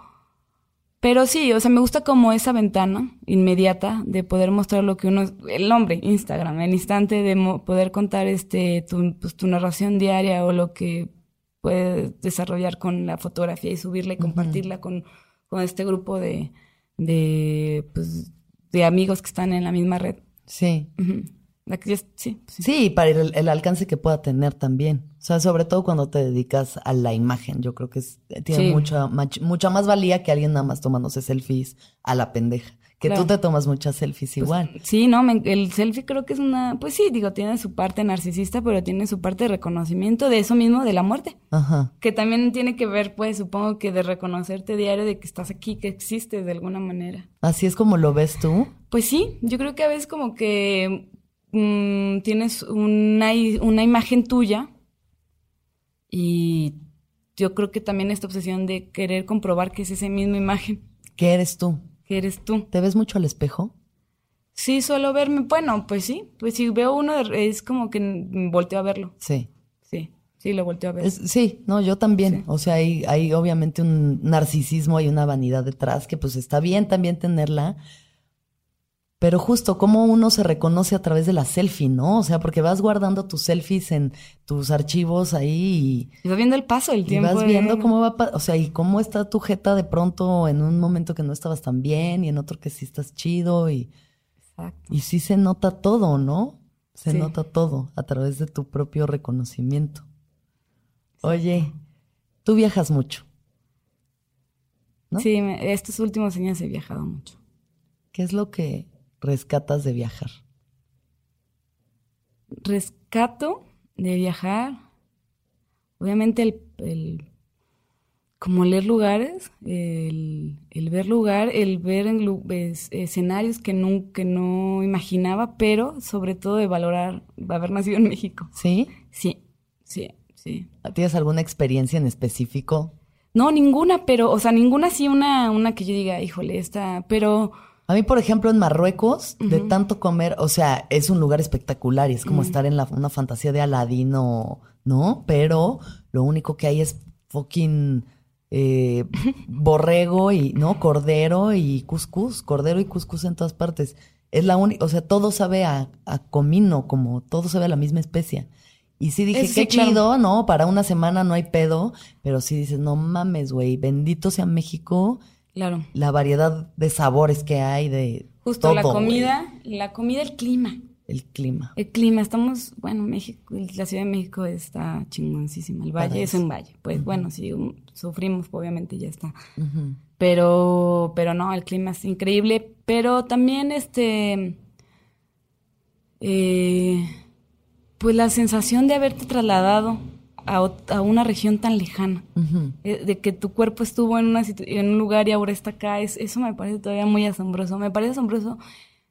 Pero sí, o sea, me gusta como esa ventana inmediata de poder mostrar lo que uno... El nombre, Instagram, el instante de poder contar este tu, pues, tu narración diaria o lo que puedes desarrollar con la fotografía y subirla y compartirla con con este grupo de, de, pues, de amigos que están en la misma red. Sí. sí, sí. para el, alcance que pueda tener también. O sea, sobre todo cuando te dedicas a la imagen. Yo creo que tiene mucha, mucha más valía que alguien nada más tomándose selfies a la pendeja. Que tú te tomas muchas selfies pues, igual. Sí, no, el selfie creo que es una, pues sí, digo, tiene su parte narcisista, pero tiene su parte de reconocimiento de eso mismo, de la muerte. Ajá. Que también tiene que ver, pues, supongo que de reconocerte diario de que estás aquí, que existes de alguna manera. Así es como lo ves tú. Pues sí, yo creo que a veces como que mm, tienes una, una imagen tuya y yo creo que también esta obsesión de querer comprobar que es esa misma imagen. ¿Qué eres tú? Eres tú. ¿Te ves mucho al espejo? Sí, suelo verme. Bueno, pues sí. Pues si veo uno, es como que volteo a verlo. Sí. Sí, sí, lo volteo a ver. sí, no, yo también. O sea, hay, hay obviamente un narcisismo, hay una vanidad detrás que pues está bien también tenerla, pero justo cómo uno se reconoce a través de la selfie, ¿no? O sea, porque vas guardando tus selfies en tus archivos ahí y... vas viendo el paso del tiempo. Y vas viendo cómo va, o sea, y cómo está tu jeta de pronto en un momento que no estabas tan bien y en otro que sí estás chido y... Exacto. Y sí se nota todo, ¿no? Se nota todo a través de tu propio reconocimiento. Oye, tú viajas mucho. ¿no? Sí, estos últimos años he viajado mucho. ¿Qué es lo que rescatas de viajar? Rescato de viajar, obviamente el, como leer lugares, el, ver lugar, el ver en, escenarios que no, que no imaginaba, pero sobre todo de valorar haber nacido en México. ¿Sí? Sí, sí, sí. ¿Tienes alguna experiencia en específico? No, ninguna, pero, o sea, ninguna así una, una que yo diga, híjole, esta, pero a mí, por ejemplo, en Marruecos, de tanto comer, o sea, es un lugar espectacular y es como estar en la, una fantasía de Aladino, ¿no? Pero lo único que hay es fucking eh, borrego y, ¿no? Cordero y cuscús, cordero y cuscús en todas partes. Es la única, o sea, todo sabe a, comino, como todo sabe a la misma especie. Y sí dije, qué chido, ¿no? Para una semana no hay pedo, pero sí dices, no mames, güey, bendito sea México Claro. La variedad de sabores que hay de Justo la comida, la comida, el clima. El clima. El clima, estamos, bueno, México, la Ciudad de México está chingoncísima. El valle es un valle. Pues bueno, si sufrimos, obviamente ya está. Pero, pero no, el clima es increíble. Pero también este eh, pues la sensación de haberte trasladado a, una región tan lejana, eh, de que tu cuerpo estuvo en, una en un lugar y ahora está acá, es, eso me parece todavía muy asombroso. Me parece asombroso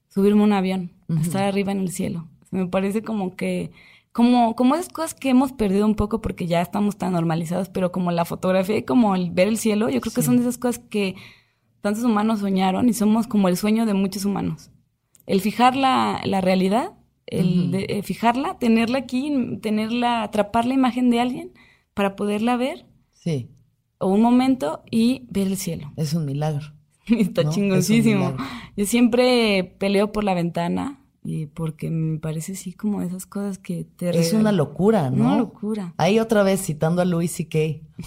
subirme a un avión, estar arriba en el cielo. Me parece como que, como, como esas cosas que hemos perdido un poco porque ya estamos tan normalizados, pero como la fotografía y como el ver el cielo, yo creo que son de esas cosas que tantos humanos soñaron y somos como el sueño de muchos humanos. El fijar la, la realidad, el de, eh, fijarla, tenerla aquí, tenerla, atrapar la imagen de alguien para poderla ver. Sí. O un momento y ver el cielo. Es un milagro. Está chingoncísimo. Yo siempre peleo por la ventana y porque me parece así como esas cosas que te... Es una locura, ¿no? Una locura. Ahí otra vez citando a Louis C.K.,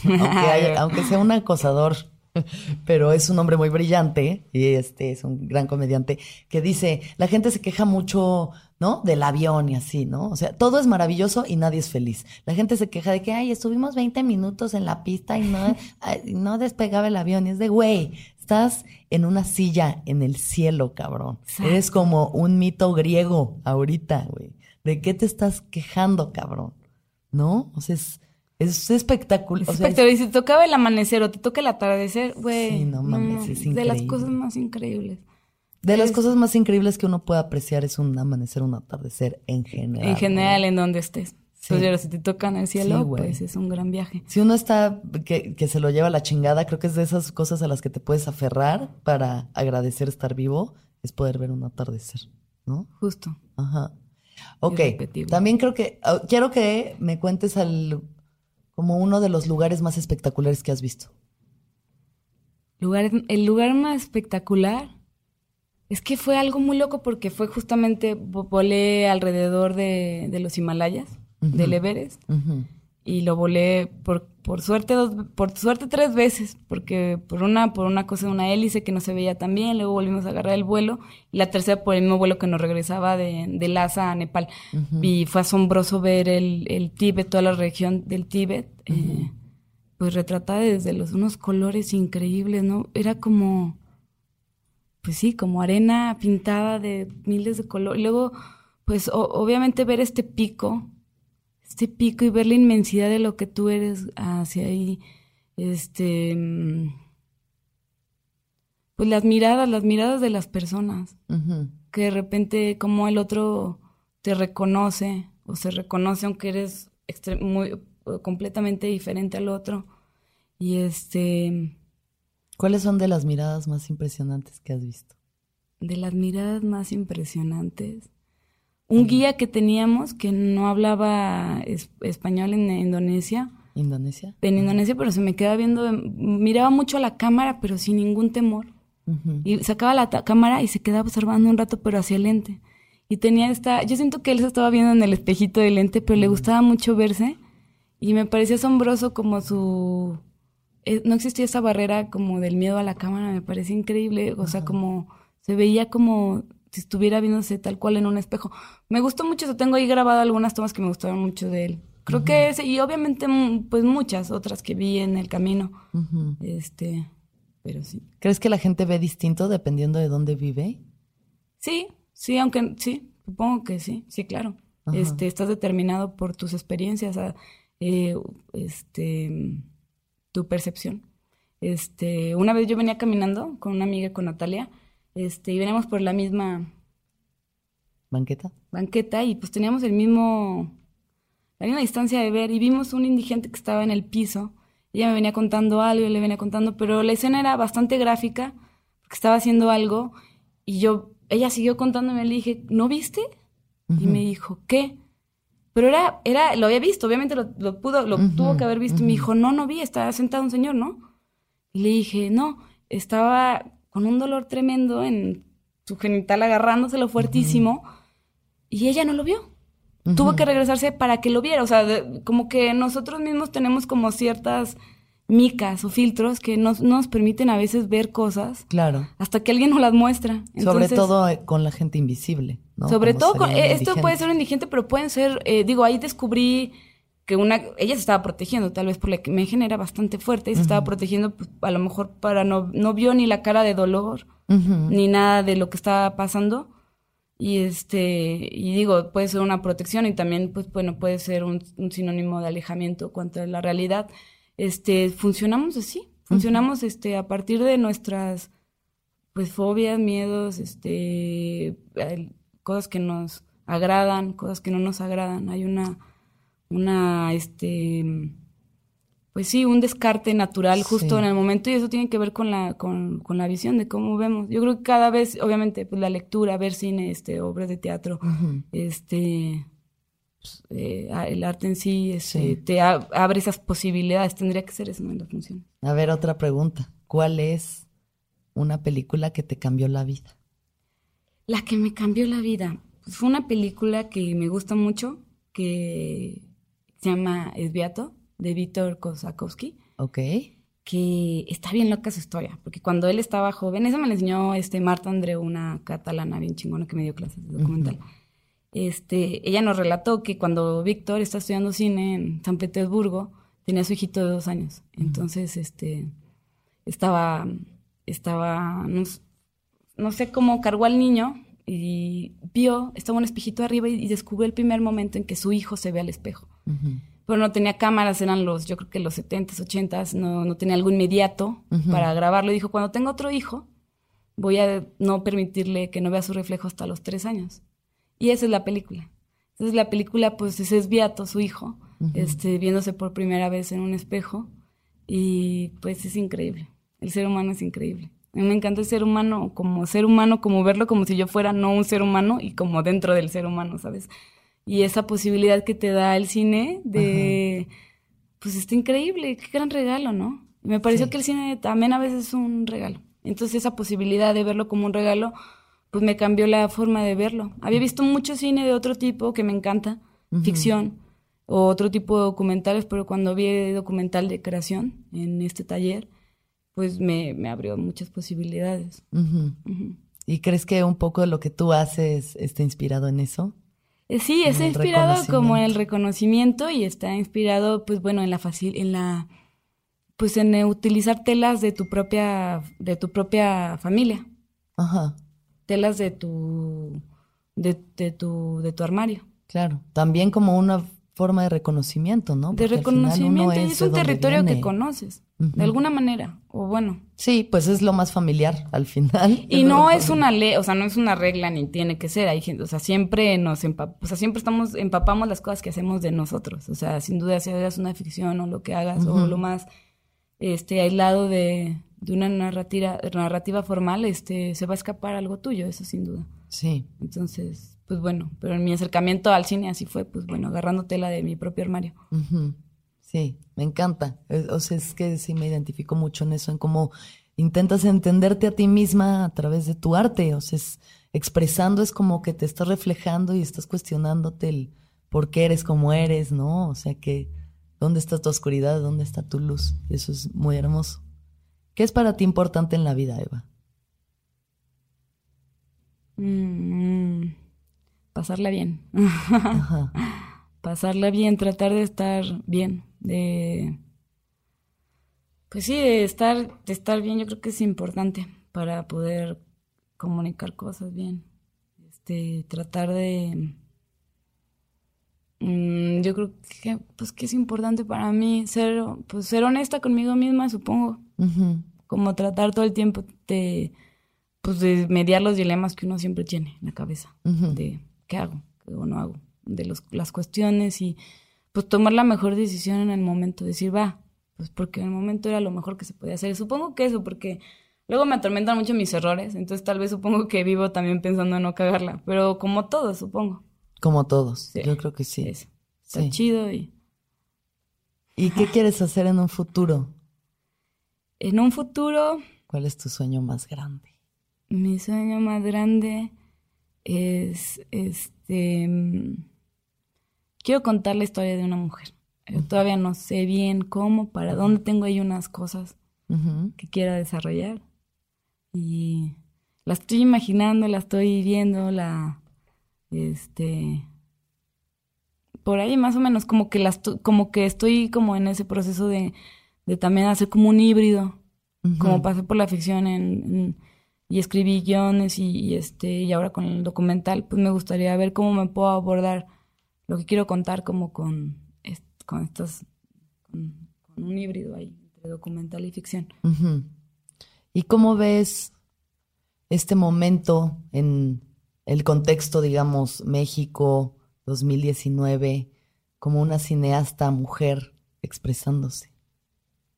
aunque, aunque sea un acosador, pero es un hombre muy brillante y este es un gran comediante que dice, la gente se queja mucho, ¿no? Del avión y así, ¿no? O sea, todo es maravilloso y nadie es feliz. La gente se queja de que, ay, estuvimos 20 minutos en la pista y no, no despegaba el avión. Y es de, güey, Estás en una silla en el cielo, cabrón. Eres como un mito griego ahorita, güey. ¿De qué te estás quejando, cabrón? ¿No? O sea, es, es espectacular. espectacular. y si te tocaba el amanecer o te toca el atardecer, güey. Sí, no mames, es increíble. De las cosas más increíbles. De las cosas más increíbles que uno puede apreciar es un amanecer, un atardecer en general. En general, en donde estés. Entonces, si te tocan el cielo, pues es un gran viaje. Si uno está, que, que, se lo lleva la chingada, creo que es de esas cosas a las que te puedes aferrar para agradecer estar vivo, es poder ver un atardecer, ¿no? Justo. Ajá. Ok. También creo que, quiero que me cuentes al, como uno de los lugares más espectaculares que has visto. Lugar, el lugar más espectacular es que fue algo muy loco porque fue justamente, volé alrededor de, de los Himalayas del Everest. Y lo volé por, por suerte dos, por suerte tres veces, porque por una, por una cosa de una hélice que no se veía tan bien, luego volvimos a agarrar el vuelo, y la tercera por el mismo vuelo que nos regresaba de, de Lhasa a Nepal. Y fue asombroso ver el, el Tíbet, toda la región del Tíbet, eh, pues retratada desde los unos colores increíbles, ¿no? Era como, pues sí, como arena pintada de miles de colores. Luego, pues obviamente ver este pico este pico y ver la inmensidad de lo que tú eres hacia ahí, este, mm, pues las miradas, las miradas de las personas, que de repente como el otro te reconoce o se reconoce aunque eres muy completamente diferente al otro. Y este ¿Cuáles son de las miradas más impresionantes que has visto? De las miradas más impresionantes un guía que teníamos que no hablaba español en Indonesia. ¿Indonesia? En Indonesia, pero se me quedaba viendo, miraba mucho a la cámara, pero sin ningún temor. Y sacaba la cámara y se quedaba observando un rato, pero hacia el lente. Y tenía esta, yo siento que él se estaba viendo en el espejito del lente, pero le gustaba mucho verse. Y me parecía asombroso como su... Eh, no existía esa barrera como del miedo a la cámara, me parecía increíble. O sea, como se veía como si estuviera viéndose tal cual en un espejo. Me gustó mucho eso, tengo ahí grabado algunas tomas que me gustaron mucho de él. Creo que ese, y obviamente mm, pues muchas otras que vi en el camino. Este, pero sí. ¿Crees que la gente ve distinto dependiendo de dónde vive? Sí, sí, aunque sí, supongo que sí, sí, claro. Este, estás determinado por tus experiencias, eh, este, tu percepción. Este, una vez yo venía caminando con una amiga, con Natalia, este, y veníamos por la misma banqueta. Banqueta y pues teníamos el mismo, la misma distancia de ver y vimos un indigente que estaba en el piso. Ella me venía contando algo, y le venía contando, pero la escena era bastante gráfica porque estaba haciendo algo y yo, ella siguió contándome, le dije, ¿no viste? Y me dijo, ¿qué? Pero era, era, lo había visto, obviamente lo, pudo, lo tuvo que haber visto. Y me dijo, no, no vi, estaba sentado un señor, ¿no? Y le dije, no, estaba con un dolor tremendo en su genital agarrándoselo fuertísimo y ella no lo vio. Tuvo que regresarse para que lo viera. O sea, como que nosotros mismos tenemos como ciertas micas o filtros que nos, nos permiten a veces ver cosas. Claro. Hasta que alguien nos las muestra. sobre todo eh, con la gente invisible. ¿no? Sobre todo, con, eh, esto puede ser indigente, pero pueden ser, eh, digo, ahí descubrí que una, ella se estaba protegiendo, tal vez por la imagen era bastante fuerte, y se estaba protegiendo pues, a lo mejor para no, no vio ni la cara de dolor, ni nada de lo que estaba pasando. Y este, y digo, puede ser una protección y también, pues bueno, puede ser un, sinónimo de alejamiento contra la realidad. Este, funcionamos así, funcionamos este, a partir de nuestras pues fobias, miedos, este, cosas que nos agradan, cosas que no nos agradan. Hay una una, este, pues sí, un descarte natural justo en el momento y eso tiene que ver con la, con, con, la visión de cómo vemos. Yo creo que cada vez, obviamente, pues la lectura, ver cine, este, obras de teatro, este, pues, eh, el arte en sí, este, te abre esas posibilidades. Tendría que ser eso en la función. A ver, otra pregunta. ¿Cuál es una película que te cambió la vida? La que me cambió la vida. Pues fue una película que me gusta mucho, que se llama Esbiato de Víctor Kosakowski. Ok. Que está bien loca su historia, porque cuando él estaba joven, eso me lo enseñó este Marta Andreu, una catalana bien chingona que me dio clases de documental. Este, ella nos relató que cuando Víctor está estudiando cine en San Petersburgo, tenía a su hijito de dos años. Entonces, este, estaba, estaba, no, sé cómo cargó al niño y vio, estaba un espejito arriba y, descubrió el primer momento en que su hijo se ve al espejo pero no tenía cámaras, eran los, yo creo que los 70s, 80s, no, no tenía algo inmediato para grabarlo. Y dijo, cuando tengo otro hijo, voy a no permitirle que no vea su reflejo hasta los tres años. Y esa es la película. Entonces la película, pues es Beato, su hijo, este, viéndose por primera vez en un espejo. Y pues es increíble. El ser humano es increíble. A mí me encanta el ser humano como ser humano, como verlo como si yo fuera no un ser humano y como dentro del ser humano, ¿sabes? y esa posibilidad que te da el cine de, pues está increíble, qué gran regalo, ¿no? Me pareció que el cine también a veces es un regalo. Entonces esa posibilidad de verlo como un regalo, pues me cambió la forma de verlo. Había visto mucho cine de otro tipo que me encanta, ficción o otro tipo de documentales, pero cuando vi el documental de creación en este taller, pues me, me abrió muchas posibilidades. ¿Y crees que un poco de lo que tú haces está inspirado en eso? Eh, sí, está inspirado como en el reconocimiento y está inspirado, pues bueno, en la fácil, en la, pues en utilizar telas de tu propia, de tu propia familia. Ajá. Telas de tu, de, de tu, de tu armario. Claro. También como una forma de reconocimiento, ¿no? de reconocimiento, y es un territorio que conoces, de alguna manera, o bueno. Sí, pues es lo más familiar al final. Y no es una ley, o sea, no es una regla ni tiene que ser, hay gente, o sea, siempre nos empapamos, o sea, siempre estamos, empapamos las cosas que hacemos de nosotros, o sea, sin duda si hagas una ficción o lo que hagas, o lo más, este, aislado de, de una narrativa, narrativa formal, este, se va a escapar algo tuyo, eso sin duda. Sí. Entonces, pues bueno, pero en mi acercamiento al cine así fue, pues bueno, agarrando tela de mi propio armario. Sí, me encanta. O sea, es que sí me identifico mucho en eso, en cómo intentas entenderte a ti misma a través de tu arte. O sea, es, expresando es como que te estás reflejando y estás cuestionándote el por qué eres como eres, ¿no? O sea, que dónde está tu oscuridad, dónde está tu luz. Y eso es muy hermoso. ¿Qué es para ti importante en la vida, Eva? Mm, pasarla bien. pasarla bien, tratar de estar bien, de pues sí, de estar, de estar bien, yo creo que es importante para poder comunicar cosas bien. Este, tratar de mm, yo creo que pues que es importante para mí ser pues ser honesta conmigo misma, supongo. Como tratar todo el tiempo de pues de mediar los dilemas que uno siempre tiene en la cabeza, de qué hago, qué no hago, de los, las cuestiones y pues tomar la mejor decisión en el momento, decir, va, pues porque en el momento era lo mejor que se podía hacer. supongo que eso, porque luego me atormentan mucho mis errores, entonces tal vez supongo que vivo también pensando en no cagarla, pero como todos, supongo. Como todos, yo creo que sí. Está chido y... ¿Y qué quieres hacer en un futuro? En un futuro... ¿Cuál es tu sueño más grande? mi sueño más grande es este quiero contar la historia de una mujer. todavía no sé bien cómo, para dónde tengo ahí unas cosas que quiera desarrollar. Y la estoy imaginando, la estoy viendo, la este por ahí más o menos como que las como que estoy como en ese proceso de, de también hacer como un híbrido, como pasé por la ficción en y escribí guiones y, este y ahora con el documental pues me gustaría ver cómo me puedo abordar lo que quiero contar como con con estas con, un híbrido ahí entre documental y ficción. Y cómo ves este momento en el contexto digamos México 2019 como una cineasta mujer expresándose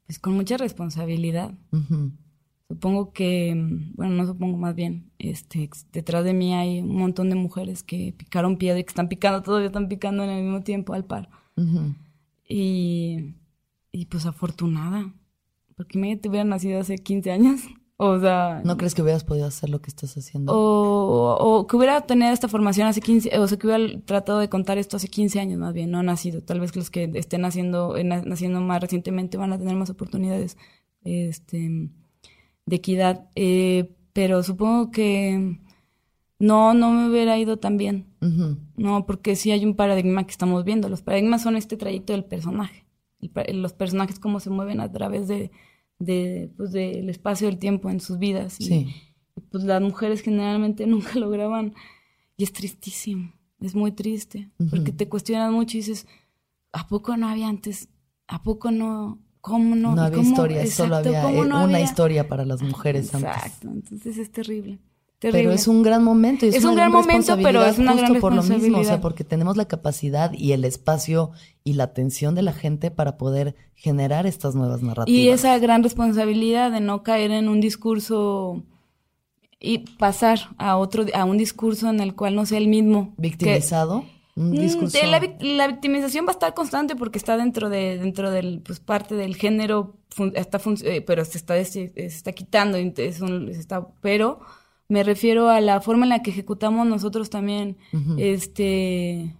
pues con mucha responsabilidad. Supongo que, bueno, no supongo más bien, este, detrás de mí hay un montón de mujeres que picaron piedra y que están picando, todavía están picando en el mismo tiempo al par. y, y pues afortunada, porque me hubieran nacido hace 15 años. O sea... ¿No crees que hubieras podido hacer lo que estás haciendo? O, que hubiera tenido esta formación hace 15, o sea, que hubiera tratado de contar esto hace 15 años más bien, no ha nacido. Tal vez los que estén naciendo, naciendo más recientemente van a tener más oportunidades este, de equidad. Eh, pero supongo que no, no me hubiera ido tan bien. No, porque sí hay un paradigma que estamos viendo. Los paradigmas son este trayecto del personaje. los personajes cómo se mueven a través de de, pues, del espacio del tiempo en sus vidas. Y, pues las mujeres generalmente nunca lograban. Y es tristísimo, es muy triste, porque te cuestionas mucho y dices, ¿a poco no había antes? ¿A poco no? ¿Cómo no? No había historia, solo había eh, una historia para las mujeres antes. Exacto, entonces es terrible. Pero es un gran momento. es, un gran momento, pero es una gran por lo mismo, o sea, porque tenemos la capacidad y el espacio y la atención de la gente para poder generar estas nuevas narrativas. Y esa gran responsabilidad de no caer en un discurso y pasar a otro, a un discurso en el cual no sea el mismo. Victimizado. un mm, discurso... la, victimización va a estar constante porque está dentro de dentro del pues parte del género está eh, pero se está se, está quitando es está pero me refiero a la forma en la que ejecutamos nosotros también, este,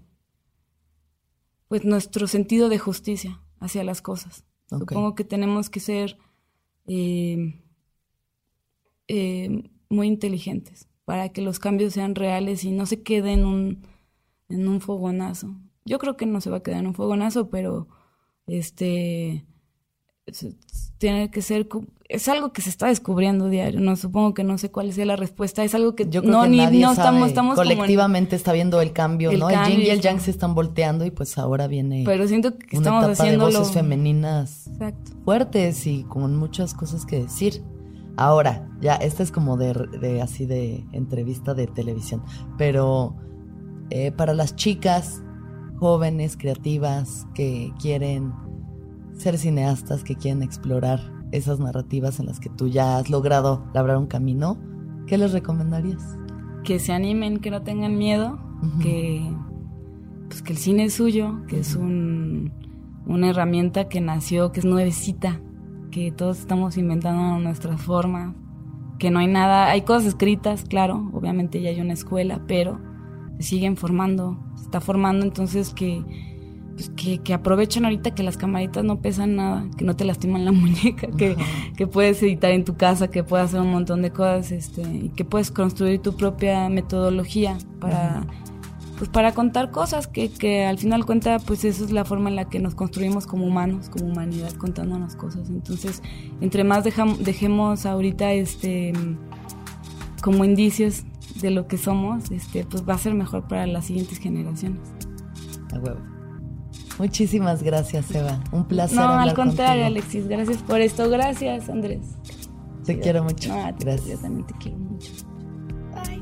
pues nuestro sentido de justicia hacia las cosas. Supongo que tenemos que ser eh, eh, muy inteligentes para que los cambios sean reales y no se queden en un, en un fogonazo. Yo creo que no se va a quedar en un fogonazo, pero este tiene que ser es algo que se está descubriendo diario no supongo que no sé cuál sea la respuesta es algo que yo creo no que ni nadie no estamos, estamos colectivamente está viendo el cambio no el yin y el yang se están volteando y pues ahora viene pero siento que estamos haciendo voces femeninas fuertes y con muchas cosas que decir. Ahora ya esta es como de, de así de entrevista de televisión pero eh, para las chicas jóvenes creativas que quieren ser cineastas que quieren explorar esas narrativas en las que tú ya has logrado labrar un camino, ¿qué les recomendarías? Que se animen, que no tengan miedo, que, pues que el cine es suyo, que es un, una herramienta que nació, que es nuevecita, que todos estamos inventando nuestras formas, que no hay nada, hay cosas escritas, claro, obviamente ya hay una escuela, pero se siguen formando, se está formando, entonces que pues que, que, aprovechen ahorita que las camaritas no pesan nada, que no te lastiman la muñeca, que, que, puedes editar en tu casa, que puedes hacer un montón de cosas, este, y que puedes construir tu propia metodología para, pues para contar cosas que, que al final cuenta, pues esa es la forma en la que nos construimos como humanos, como humanidad, contándonos cosas. Entonces, entre más dejemos ahorita este como indicios de lo que somos, este, pues va a ser mejor para las siguientes generaciones. A huevo. Muchísimas gracias, Eva. Un placer. No, al contrario, Alexis. Gracias por esto. Gracias, Andrés. Te quiero mucho. gracias. Yo también te quiero mucho. Bye.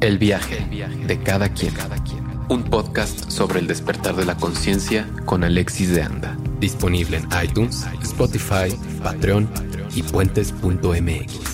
El viaje, el viaje de cada quien. cada quien. Un podcast sobre el despertar de la conciencia con Alexis de Anda. Disponible en iTunes, Spotify, Patreon y puentes.mx.